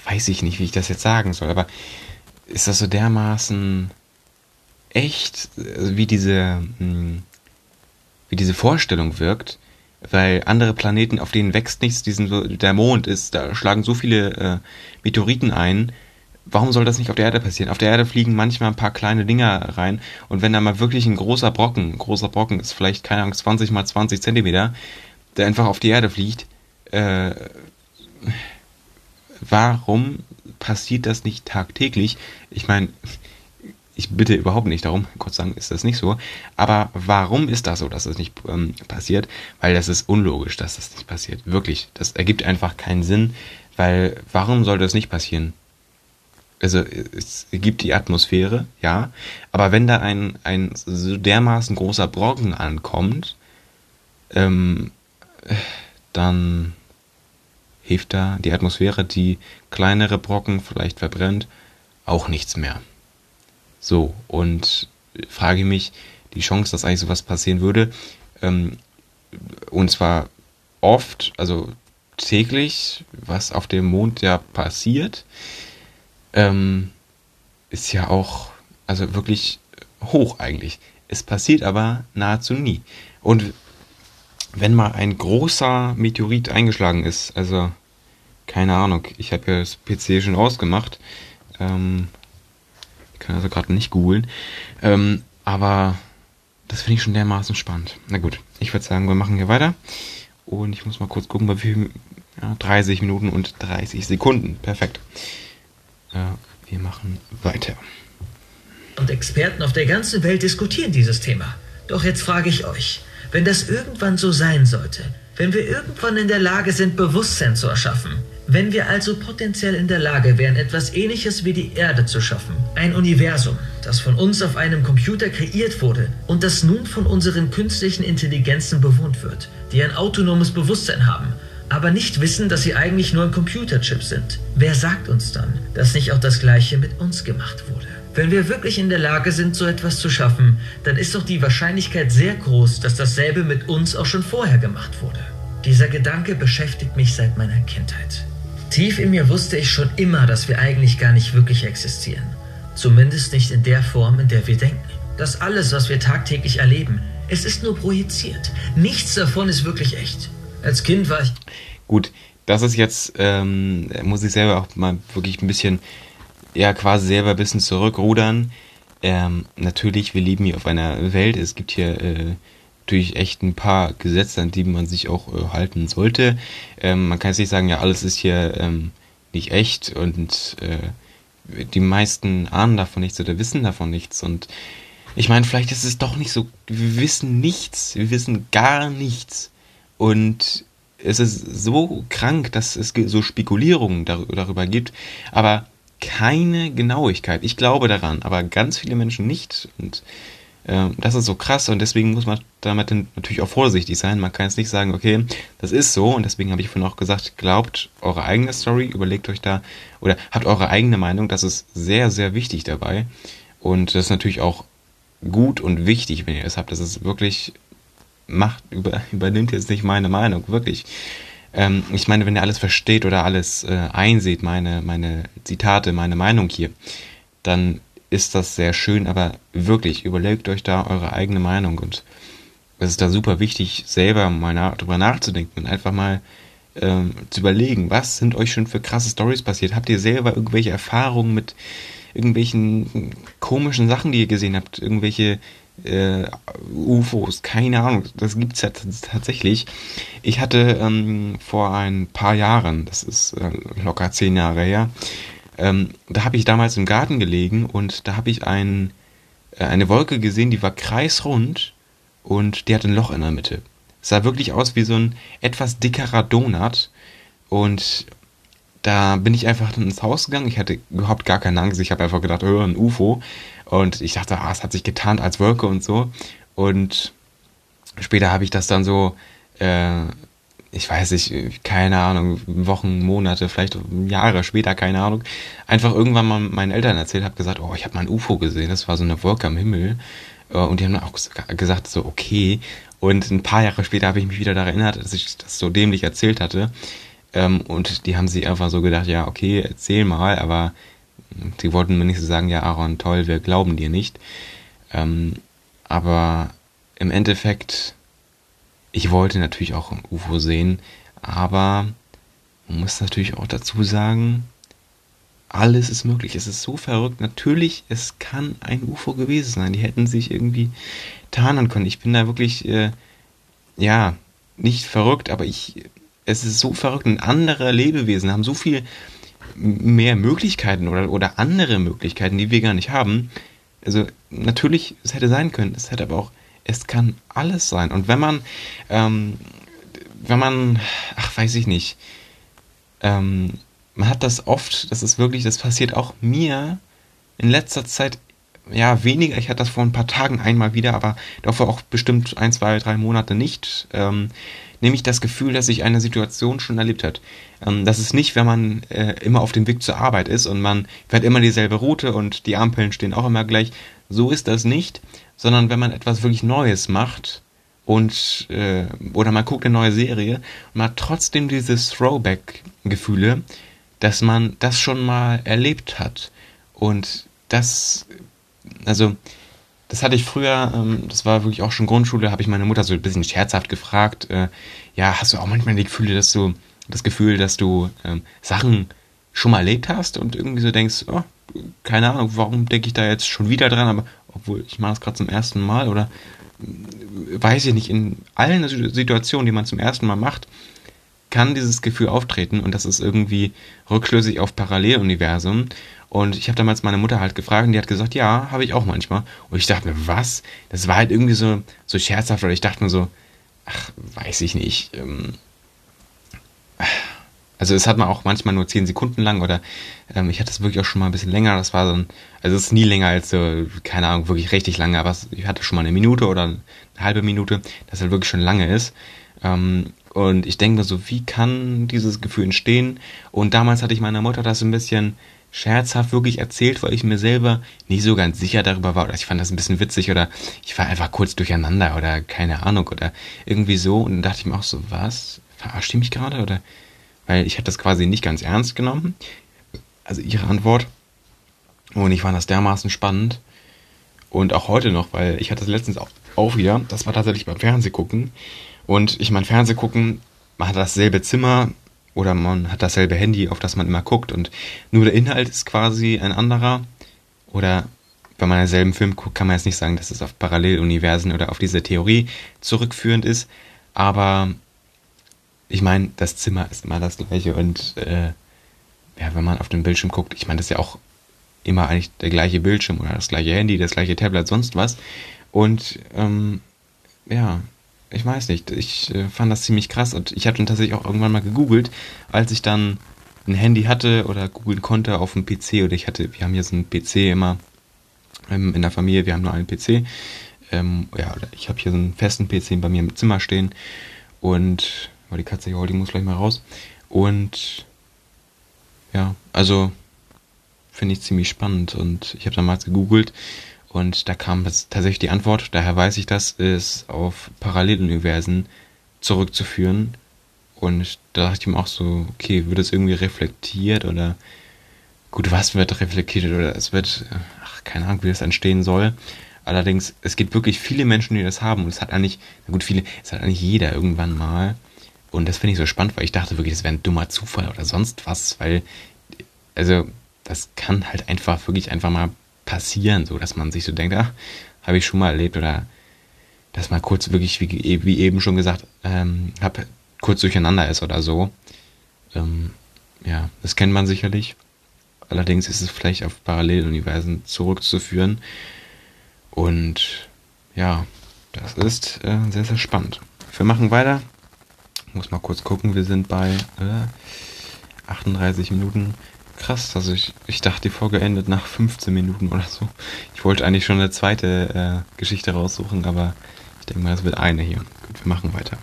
weiß ich nicht, wie ich das jetzt sagen soll, aber ist das so dermaßen echt, äh, wie diese, hm, wie diese Vorstellung wirkt, weil andere Planeten, auf denen wächst nichts, diesen, der Mond ist, da schlagen so viele äh, Meteoriten ein. Warum soll das nicht auf der Erde passieren? Auf der Erde fliegen manchmal ein paar kleine Dinger rein und wenn da mal wirklich ein großer Brocken, großer Brocken ist vielleicht, keine Ahnung, 20 mal 20 Zentimeter, der einfach auf die Erde fliegt, äh, warum passiert das nicht tagtäglich? Ich meine, ich bitte überhaupt nicht darum, Gott sei Dank ist das nicht so, aber warum ist das so, dass das nicht ähm, passiert? Weil das ist unlogisch, dass das nicht passiert. Wirklich, das ergibt einfach keinen Sinn, weil warum soll das nicht passieren? Also es gibt die Atmosphäre, ja, aber wenn da ein, ein so dermaßen großer Brocken ankommt, ähm, dann hilft da die Atmosphäre, die kleinere Brocken vielleicht verbrennt, auch nichts mehr. So, und frage mich, die Chance, dass eigentlich sowas passieren würde, ähm, und zwar oft, also täglich, was auf dem Mond ja passiert, ähm, ist ja auch, also wirklich hoch eigentlich. Es passiert aber nahezu nie. Und wenn mal ein großer Meteorit eingeschlagen ist, also keine Ahnung, ich habe ja das PC schon ausgemacht, ähm, ich kann also gerade nicht googeln, ähm, aber das finde ich schon dermaßen spannend. Na gut, ich würde sagen, wir machen hier weiter. Und ich muss mal kurz gucken, bei wie viel. Ja, 30 Minuten und 30 Sekunden. Perfekt. Äh, wir machen weiter. Und Experten auf der ganzen Welt diskutieren dieses Thema. Doch jetzt frage ich euch, wenn das irgendwann so sein sollte, wenn wir irgendwann in der Lage sind, Bewusstsein zu erschaffen, wenn wir also potenziell in der Lage wären, etwas Ähnliches wie die Erde zu schaffen, ein Universum, das von uns auf einem Computer kreiert wurde und das nun von unseren künstlichen Intelligenzen bewohnt wird, die ein autonomes Bewusstsein haben, aber nicht wissen, dass sie eigentlich nur ein Computerchip sind. Wer sagt uns dann, dass nicht auch das Gleiche mit uns gemacht wurde? Wenn wir wirklich in der Lage sind, so etwas zu schaffen, dann ist doch die Wahrscheinlichkeit sehr groß, dass dasselbe mit uns auch schon vorher gemacht wurde. Dieser Gedanke beschäftigt mich seit meiner Kindheit. Tief in mir wusste ich schon immer, dass wir eigentlich gar nicht wirklich existieren. Zumindest nicht in der Form, in der wir denken. Das alles, was wir tagtäglich erleben, es ist nur projiziert. Nichts davon ist wirklich echt. Als Kind war ich. Gut, das ist jetzt, ähm, muss ich selber auch mal wirklich ein bisschen ja quasi selber ein bisschen zurückrudern. Ähm, natürlich, wir leben hier auf einer Welt. Es gibt hier äh, natürlich echt ein paar Gesetze, an die man sich auch äh, halten sollte. Ähm, man kann jetzt nicht sagen, ja, alles ist hier ähm, nicht echt und äh, die meisten ahnen davon nichts oder wissen davon nichts. Und ich meine, vielleicht ist es doch nicht so, wir wissen nichts, wir wissen gar nichts. Und es ist so krank, dass es so Spekulierungen darüber gibt. Aber keine Genauigkeit. Ich glaube daran, aber ganz viele Menschen nicht. Und äh, das ist so krass und deswegen muss man damit natürlich auch vorsichtig sein. Man kann jetzt nicht sagen, okay, das ist so und deswegen habe ich vorhin auch gesagt, glaubt eure eigene Story, überlegt euch da oder habt eure eigene Meinung. Das ist sehr, sehr wichtig dabei. Und das ist natürlich auch gut und wichtig, wenn ihr das habt. Das ist wirklich, macht, über, übernimmt jetzt nicht meine Meinung, wirklich. Ähm, ich meine, wenn ihr alles versteht oder alles äh, einseht, meine, meine Zitate, meine Meinung hier, dann ist das sehr schön, aber wirklich, überlegt euch da eure eigene Meinung und es ist da super wichtig, selber mal nach, drüber nachzudenken und einfach mal ähm, zu überlegen, was sind euch schon für krasse Stories passiert? Habt ihr selber irgendwelche Erfahrungen mit irgendwelchen komischen Sachen, die ihr gesehen habt? Irgendwelche äh, UFOs, keine Ahnung, das gibt's ja tatsächlich. Ich hatte ähm, vor ein paar Jahren, das ist äh, locker zehn Jahre her, ähm, da habe ich damals im Garten gelegen und da habe ich ein, äh, eine Wolke gesehen, die war kreisrund und die hatte ein Loch in der Mitte. Es sah wirklich aus wie so ein etwas dickerer Donut und da bin ich einfach ins Haus gegangen. Ich hatte überhaupt gar keine Angst. Ich habe einfach gedacht, oh, ein UFO. Und ich dachte, ah, es hat sich getarnt als Wolke und so. Und später habe ich das dann so, äh, ich weiß nicht, keine Ahnung, Wochen, Monate, vielleicht Jahre später, keine Ahnung, einfach irgendwann mal meinen Eltern erzählt, habe gesagt, oh, ich habe mal ein UFO gesehen, das war so eine Wolke am Himmel. Äh, und die haben auch gesagt, so, okay. Und ein paar Jahre später habe ich mich wieder daran erinnert, dass ich das so dämlich erzählt hatte. Ähm, und die haben sich einfach so gedacht, ja, okay, erzähl mal, aber die wollten mir nicht so sagen, ja, Aaron, toll, wir glauben dir nicht. Ähm, aber im Endeffekt, ich wollte natürlich auch ein UFO sehen, aber man muss natürlich auch dazu sagen, alles ist möglich. Es ist so verrückt. Natürlich, es kann ein UFO gewesen sein. Die hätten sich irgendwie tarnen können. Ich bin da wirklich, äh, ja, nicht verrückt, aber ich, es ist so verrückt. Und andere Lebewesen haben so viel mehr Möglichkeiten oder, oder andere Möglichkeiten, die wir gar nicht haben. Also natürlich, es hätte sein können, es hätte aber auch, es kann alles sein. Und wenn man, ähm, wenn man, ach, weiß ich nicht, ähm, man hat das oft, das ist wirklich, das passiert auch mir in letzter Zeit ja, weniger. Ich hatte das vor ein paar Tagen einmal wieder, aber dafür auch bestimmt ein, zwei, drei Monate nicht. Ähm, nämlich das Gefühl, dass sich eine Situation schon erlebt hat. Ähm, das ist nicht, wenn man äh, immer auf dem Weg zur Arbeit ist und man fährt immer dieselbe Route und die Ampeln stehen auch immer gleich. So ist das nicht, sondern wenn man etwas wirklich Neues macht und äh, oder man guckt eine neue Serie und man hat trotzdem dieses Throwback-Gefühle, dass man das schon mal erlebt hat. Und das also das hatte ich früher, ähm, das war wirklich auch schon Grundschule, habe ich meine Mutter so ein bisschen scherzhaft gefragt, äh, ja, hast du auch manchmal die Gefühle, dass du, das Gefühl, dass du ähm, Sachen schon mal erlebt hast und irgendwie so denkst, oh, keine Ahnung, warum denke ich da jetzt schon wieder dran, aber obwohl ich mache das gerade zum ersten Mal oder äh, weiß ich nicht, in allen Situationen, die man zum ersten Mal macht, kann dieses Gefühl auftreten und das ist irgendwie rückschlüssig auf Paralleluniversum und ich habe damals meine Mutter halt gefragt und die hat gesagt, ja, habe ich auch manchmal. Und ich dachte mir, was? Das war halt irgendwie so, so scherzhaft, oder ich dachte mir so, ach, weiß ich nicht. Ähm, also es hat man auch manchmal nur zehn Sekunden lang oder ähm, ich hatte es wirklich auch schon mal ein bisschen länger. Das war so ein, also es ist nie länger als so, keine Ahnung, wirklich richtig lange, aber ich hatte schon mal eine Minute oder eine halbe Minute, das halt wirklich schon lange ist. Ähm, und ich denke mir so, wie kann dieses Gefühl entstehen? Und damals hatte ich meiner Mutter das ein bisschen scherzhaft wirklich erzählt, weil ich mir selber nicht so ganz sicher darüber war oder ich fand das ein bisschen witzig oder ich war einfach kurz durcheinander oder keine Ahnung oder irgendwie so und dann dachte ich mir auch so, was? Verarscht die mich gerade oder? Weil ich hatte das quasi nicht ganz ernst genommen. Also ihre Antwort. Und ich fand das dermaßen spannend. Und auch heute noch, weil ich hatte das letztens auch, auch wieder, das war tatsächlich beim Fernsehgucken. Und ich meine, Fernsehgucken, man hat dasselbe Zimmer, oder man hat dasselbe Handy, auf das man immer guckt und nur der Inhalt ist quasi ein anderer. Oder wenn man denselben Film guckt, kann man jetzt nicht sagen, dass es auf Paralleluniversen oder auf diese Theorie zurückführend ist. Aber ich meine, das Zimmer ist immer das gleiche und äh, ja, wenn man auf den Bildschirm guckt, ich meine, das ist ja auch immer eigentlich der gleiche Bildschirm oder das gleiche Handy, das gleiche Tablet, sonst was. Und ähm, ja, ich weiß nicht, ich äh, fand das ziemlich krass und ich hatte dann tatsächlich auch irgendwann mal gegoogelt, als ich dann ein Handy hatte oder googeln konnte auf dem PC oder ich hatte, wir haben hier so einen PC immer ähm, in der Familie, wir haben nur einen PC. Ähm, ja, ich habe hier so einen festen PC bei mir im Zimmer stehen und oh, die Katze hier, die muss gleich mal raus. Und ja, also finde ich ziemlich spannend und ich habe damals gegoogelt und da kam tatsächlich die Antwort, daher weiß ich das, ist auf Paralleluniversen zurückzuführen. Und da dachte ich mir auch so, okay, wird es irgendwie reflektiert oder gut, was wird reflektiert oder es wird, ach, keine Ahnung, wie das entstehen soll. Allerdings, es gibt wirklich viele Menschen, die das haben und es hat eigentlich, na gut, viele, es hat eigentlich jeder irgendwann mal. Und das finde ich so spannend, weil ich dachte wirklich, das wäre ein dummer Zufall oder sonst was, weil, also, das kann halt einfach wirklich einfach mal passieren, so dass man sich so denkt, ach, habe ich schon mal erlebt oder dass man kurz wirklich, wie, wie eben schon gesagt, ähm, hab, kurz durcheinander ist oder so. Ähm, ja, das kennt man sicherlich. Allerdings ist es vielleicht auf Paralleluniversen zurückzuführen. Und ja, das ist äh, sehr, sehr spannend. Wir machen weiter. Ich muss mal kurz gucken, wir sind bei äh, 38 Minuten. Krass, also ich, ich dachte, die Folge endet nach 15 Minuten oder so. Ich wollte eigentlich schon eine zweite äh, Geschichte raussuchen, aber ich denke mal, das wird eine hier. Gut, wir machen weiter.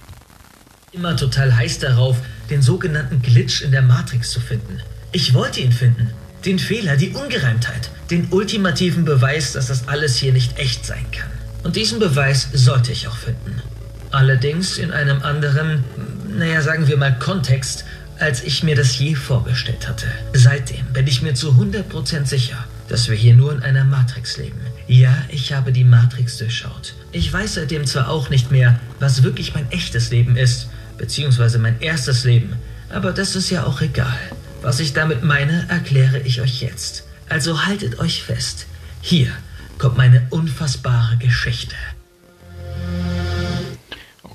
Immer total heiß darauf, den sogenannten Glitch in der Matrix zu finden. Ich wollte ihn finden. Den Fehler, die Ungereimtheit, den ultimativen Beweis, dass das alles hier nicht echt sein kann. Und diesen Beweis sollte ich auch finden. Allerdings in einem anderen, naja, sagen wir mal Kontext, als ich mir das je vorgestellt hatte. Seitdem bin ich mir zu 100% sicher, dass wir hier nur in einer Matrix leben. Ja, ich habe die Matrix durchschaut. Ich weiß seitdem zwar auch nicht mehr, was wirklich mein echtes Leben ist, beziehungsweise mein erstes Leben, aber das ist ja auch egal. Was ich damit meine, erkläre ich euch jetzt. Also haltet euch fest. Hier kommt meine unfassbare Geschichte.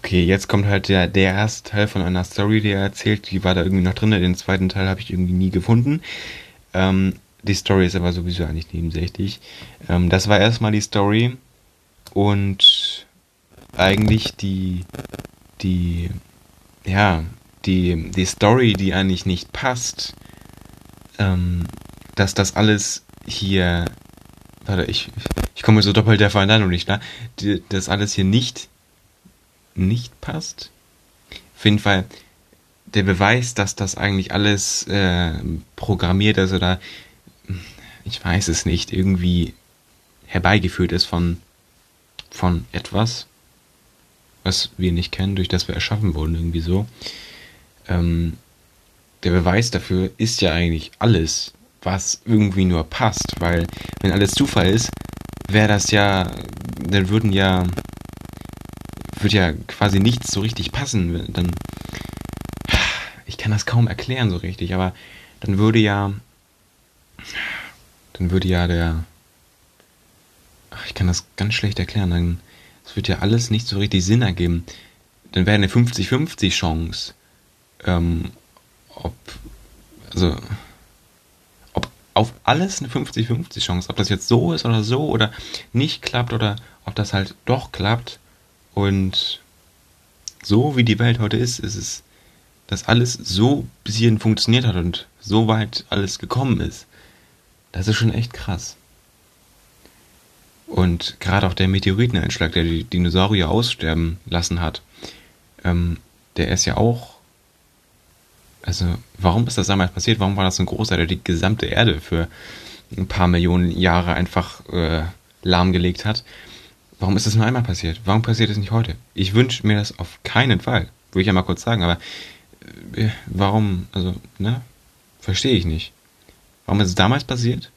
Okay, jetzt kommt halt der, der erste Teil von einer Story, die er erzählt. Die war da irgendwie noch drin. Den zweiten Teil habe ich irgendwie nie gefunden. Ähm, die Story ist aber sowieso eigentlich nebensächlich. Ähm, das war erstmal die Story. Und eigentlich die, die, ja, die, die Story, die eigentlich nicht passt, ähm, dass das alles hier warte, ich, ich komme so doppelt der Vereinigung nicht klar, die, dass alles hier nicht, nicht passt. Auf jeden Fall, der Beweis, dass das eigentlich alles äh, programmiert ist oder ich weiß es nicht, irgendwie herbeigeführt ist von, von etwas, was wir nicht kennen, durch das wir erschaffen wurden, irgendwie so. Ähm, der Beweis dafür ist ja eigentlich alles, was irgendwie nur passt, weil wenn alles Zufall ist, wäre das ja, dann würden ja, würde ja quasi nichts so richtig passen, dann, ich kann das kaum erklären so richtig, aber dann würde ja, dann würde ja der, ich kann das ganz schlecht erklären, dann, es wird ja alles nicht so richtig Sinn ergeben. Dann wäre eine 50-50 Chance, ähm, ob, also, ob auf alles eine 50-50 Chance, ob das jetzt so ist oder so oder nicht klappt oder ob das halt doch klappt und so wie die Welt heute ist, ist es, dass alles so bis hierhin funktioniert hat und so weit alles gekommen ist. Das ist schon echt krass. Und gerade auch der Meteoriteneinschlag, der die Dinosaurier aussterben lassen hat, ähm, der ist ja auch also, warum ist das damals passiert? Warum war das so ein großer, der die gesamte Erde für ein paar Millionen Jahre einfach äh, lahmgelegt hat? Warum ist das nur einmal passiert? Warum passiert es nicht heute? Ich wünsche mir das auf keinen Fall. Würde ich ja mal kurz sagen, aber äh, warum, also, ne? Verstehe ich nicht. Warum ist es damals passiert?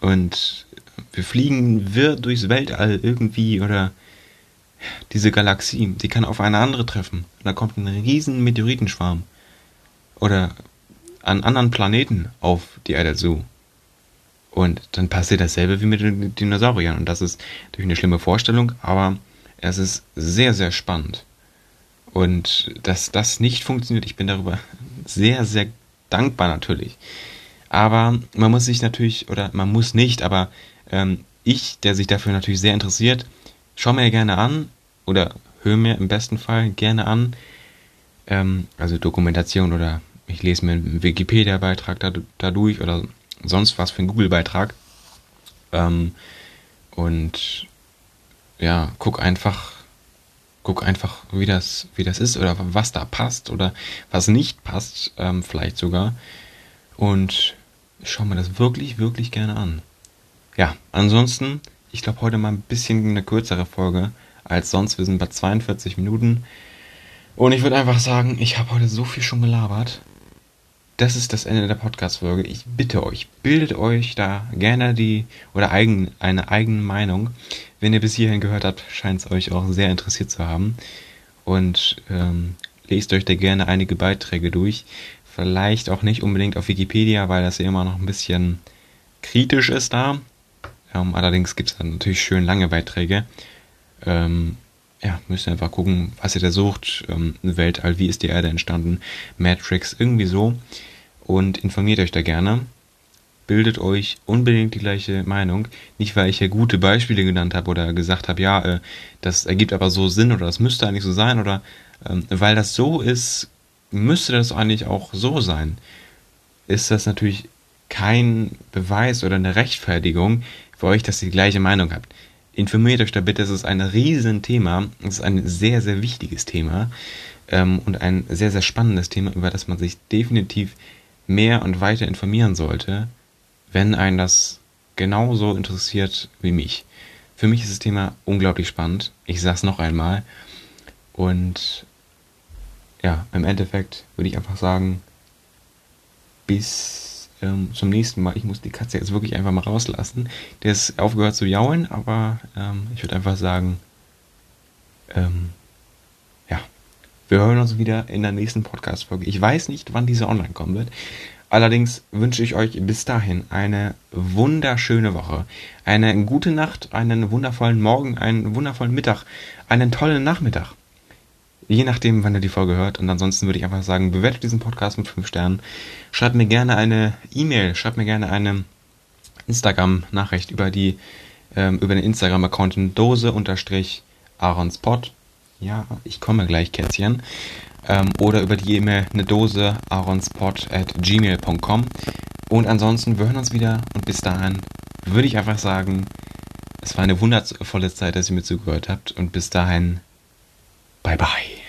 Und wir fliegen wirr durchs Weltall irgendwie oder diese Galaxie, die kann auf eine andere treffen. Da kommt ein riesen Meteoritenschwarm oder an anderen Planeten auf die Erde zu. Und dann passiert dasselbe wie mit den Dinosauriern. Und das ist natürlich eine schlimme Vorstellung, aber es ist sehr, sehr spannend. Und dass das nicht funktioniert, ich bin darüber sehr, sehr dankbar natürlich. Aber man muss sich natürlich, oder man muss nicht, aber ähm, ich, der sich dafür natürlich sehr interessiert, schau mir gerne an oder hör mir im besten Fall gerne an, ähm, also Dokumentation oder ich lese mir einen Wikipedia-Beitrag da, dadurch oder sonst was für einen Google-Beitrag. Ähm, und ja, guck einfach, guck einfach, wie das, wie das ist oder was da passt oder was nicht passt, ähm, vielleicht sogar. Und ich schaue mir das wirklich, wirklich gerne an. Ja, ansonsten, ich glaube heute mal ein bisschen eine kürzere Folge als sonst. Wir sind bei 42 Minuten. Und ich würde einfach sagen, ich habe heute so viel schon gelabert das ist das Ende der Podcast-Folge. Ich bitte euch, bildet euch da gerne die oder eigen, eine eigene Meinung. Wenn ihr bis hierhin gehört habt, scheint es euch auch sehr interessiert zu haben. Und ähm, lest euch da gerne einige Beiträge durch. Vielleicht auch nicht unbedingt auf Wikipedia, weil das ja immer noch ein bisschen kritisch ist da. Ähm, allerdings gibt es dann natürlich schön lange Beiträge. Ähm, ja, müsst ihr einfach gucken, was ihr da sucht. Ähm, Weltall, wie ist die Erde entstanden? Matrix, irgendwie so und informiert euch da gerne. Bildet euch unbedingt die gleiche Meinung. Nicht, weil ich hier gute Beispiele genannt habe oder gesagt habe, ja, äh, das ergibt aber so Sinn oder das müsste eigentlich so sein oder ähm, weil das so ist, müsste das eigentlich auch so sein. Ist das natürlich kein Beweis oder eine Rechtfertigung für euch, dass ihr die gleiche Meinung habt. Informiert euch da bitte, es ist ein Riesenthema, es ist ein sehr, sehr wichtiges Thema ähm, und ein sehr, sehr spannendes Thema, über das man sich definitiv mehr und weiter informieren sollte, wenn einen das genauso interessiert wie mich. Für mich ist das Thema unglaublich spannend. Ich sage es noch einmal. Und ja, im Endeffekt würde ich einfach sagen, bis ähm, zum nächsten Mal. Ich muss die Katze jetzt wirklich einfach mal rauslassen. Der ist aufgehört zu jaulen, aber ähm, ich würde einfach sagen, ähm, wir hören uns wieder in der nächsten Podcast-Folge. Ich weiß nicht, wann diese online kommen wird. Allerdings wünsche ich euch bis dahin eine wunderschöne Woche, eine gute Nacht, einen wundervollen Morgen, einen wundervollen Mittag, einen tollen Nachmittag. Je nachdem, wann ihr die Folge hört. Und ansonsten würde ich einfach sagen, bewertet diesen Podcast mit 5 Sternen. Schreibt mir gerne eine E-Mail, schreibt mir gerne eine Instagram-Nachricht über ähm, über den Instagram-Account Dose-Aronspot ja, ich komme gleich, Kätzchen. Ähm, oder über die E-Mail eine Dose aronspot at gmail.com. Und ansonsten, wir hören uns wieder und bis dahin, würde ich einfach sagen, es war eine wundervolle Zeit, dass ihr mir zugehört habt und bis dahin, bye bye.